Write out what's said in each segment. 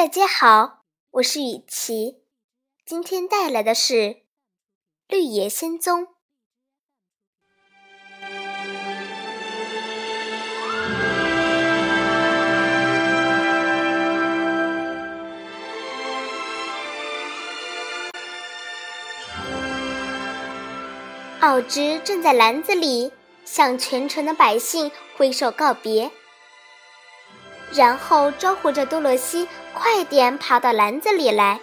大家好，我是雨琪，今天带来的是《绿野仙踪》。奥芝正在篮子里，向全城的百姓挥手告别。然后招呼着多萝西快点跑到篮子里来。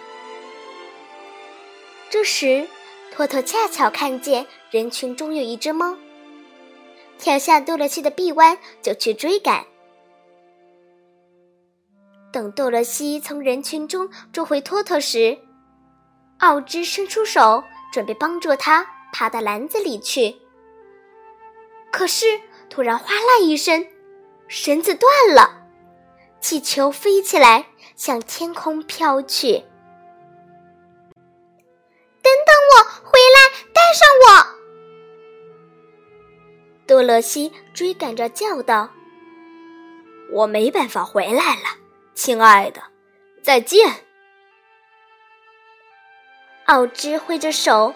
这时，托托恰巧看见人群中有一只猫，跳下多萝西的臂弯就去追赶。等多萝西从人群中捉回托托时，奥芝伸出手准备帮助他爬到篮子里去。可是突然哗啦一声，绳子断了。气球飞起来，向天空飘去。等等我，回来，带上我！多萝西追赶着叫道：“我没办法回来了，亲爱的，再见。”奥芝挥着手，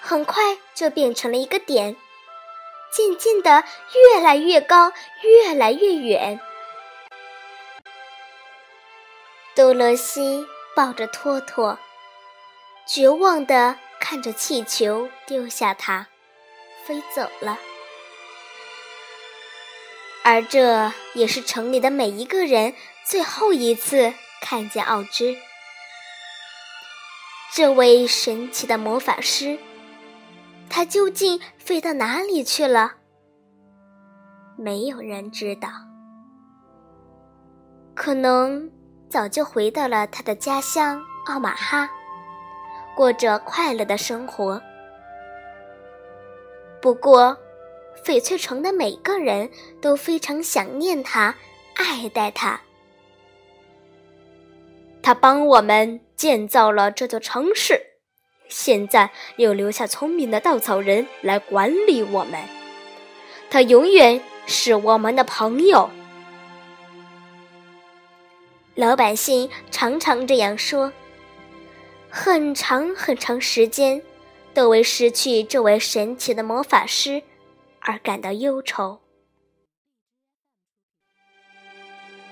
很快就变成了一个点，渐渐的越来越高，越来越远。多萝西抱着托托，绝望地看着气球丢下它，飞走了。而这也是城里的每一个人最后一次看见奥芝。这位神奇的魔法师，他究竟飞到哪里去了？没有人知道。可能。早就回到了他的家乡奥马哈，过着快乐的生活。不过，翡翠城的每个人都非常想念他，爱戴他。他帮我们建造了这座城市，现在又留下聪明的稻草人来管理我们。他永远是我们的朋友。老百姓常常这样说，很长很长时间，都为失去这位神奇的魔法师而感到忧愁。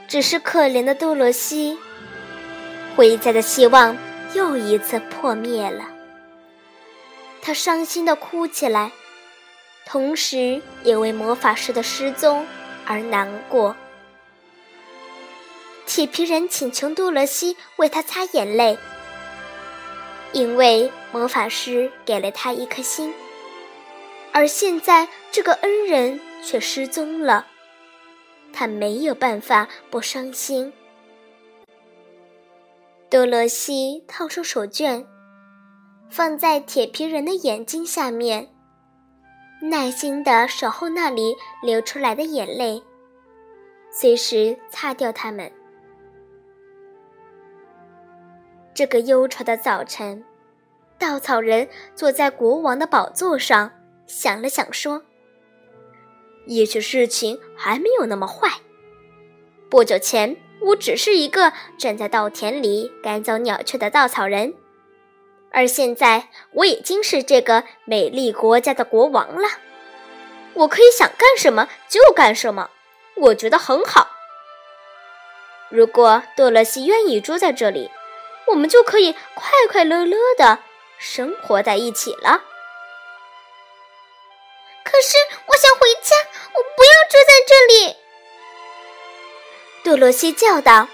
只是可怜的多萝西，回家的希望又一次破灭了。他伤心的哭起来，同时也为魔法师的失踪而难过。铁皮人请求多萝西为他擦眼泪，因为魔法师给了他一颗心，而现在这个恩人却失踪了，他没有办法不伤心。多萝西掏出手绢，放在铁皮人的眼睛下面，耐心地守候那里流出来的眼泪，随时擦掉它们。这个忧愁的早晨，稻草人坐在国王的宝座上，想了想说：“也许事情还没有那么坏。不久前，我只是一个站在稻田里赶走鸟雀的稻草人，而现在我已经是这个美丽国家的国王了。我可以想干什么就干什么，我觉得很好。如果多萝西愿意住在这里。”我们就可以快快乐乐的生活在一起了。可是我想回家，我不要住在这里。多萝西叫道。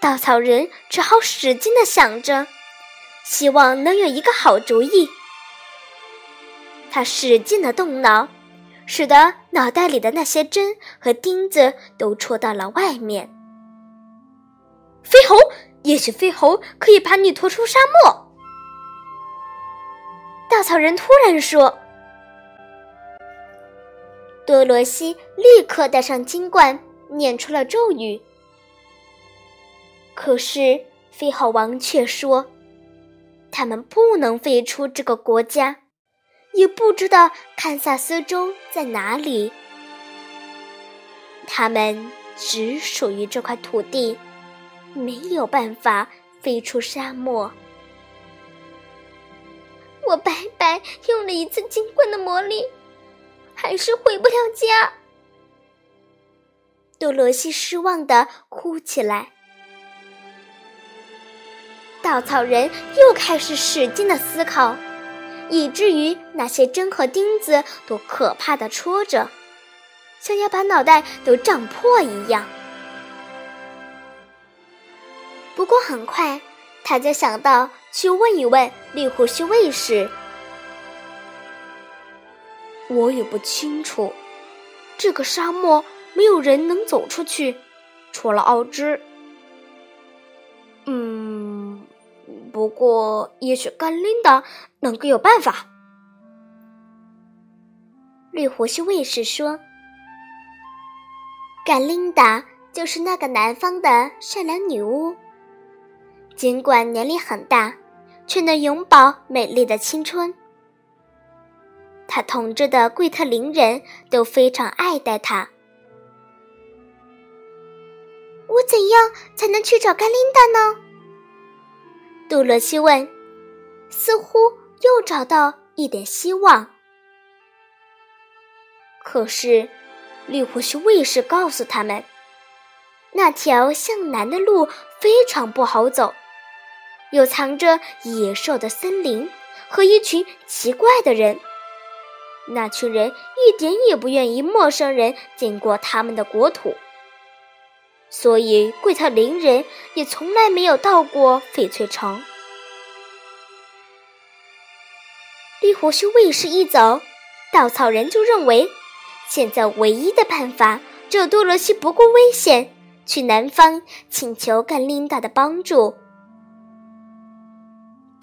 稻草人只好使劲的想着，希望能有一个好主意。他使劲的动脑，使得脑袋里的那些针和钉子都戳到了外面。飞猴，也许飞猴可以把你拖出沙漠。稻草人突然说：“多萝西立刻戴上金冠，念出了咒语。”可是飞猴王却说：“他们不能飞出这个国家，也不知道堪萨斯州在哪里。他们只属于这块土地，没有办法飞出沙漠。我白白用了一次金冠的魔力，还是回不了家。多罗西失望的哭起来。稻草人又开始使劲的思考，以至于那些针和钉子都可怕的戳着，像要把脑袋都胀破一样。不过很快，他就想到去问一问绿胡须卫士。我也不清楚，这个沙漠没有人能走出去，除了奥芝。嗯。不过，也许甘琳达能够有办法。绿胡须卫士说：“甘琳达就是那个南方的善良女巫，尽管年龄很大，却能永葆美丽的青春。他统治的贵特林人都非常爱戴他。我怎样才能去找甘琳达呢？”杜洛西问，似乎又找到一点希望。可是，绿胡须卫士告诉他们，那条向南的路非常不好走，有藏着野兽的森林和一群奇怪的人。那群人一点也不愿意陌生人经过他们的国土。所以，贵特林人也从来没有到过翡翠城。绿胡须卫士一走，稻草人就认为，现在唯一的办法只有多罗西不顾危险去南方请求甘琳达的帮助。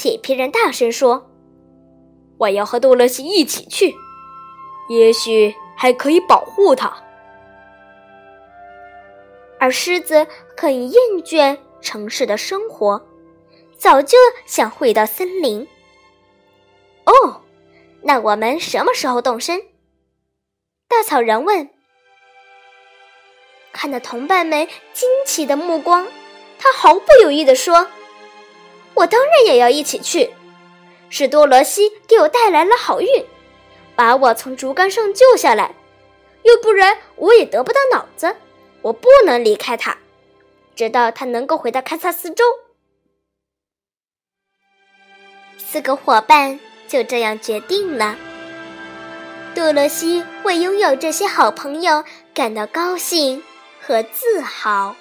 铁皮人大声说：“我要和多罗西一起去，也许还可以保护他。”而狮子很厌倦城市的生活，早就想回到森林。哦，那我们什么时候动身？稻草人问。看到同伴们惊奇的目光，他毫不犹豫地说：“我当然也要一起去。是多罗西给我带来了好运，把我从竹竿上救下来，要不然我也得不到脑子。”我不能离开他，直到他能够回到堪萨斯州。四个伙伴就这样决定了。杜洛西为拥有这些好朋友感到高兴和自豪。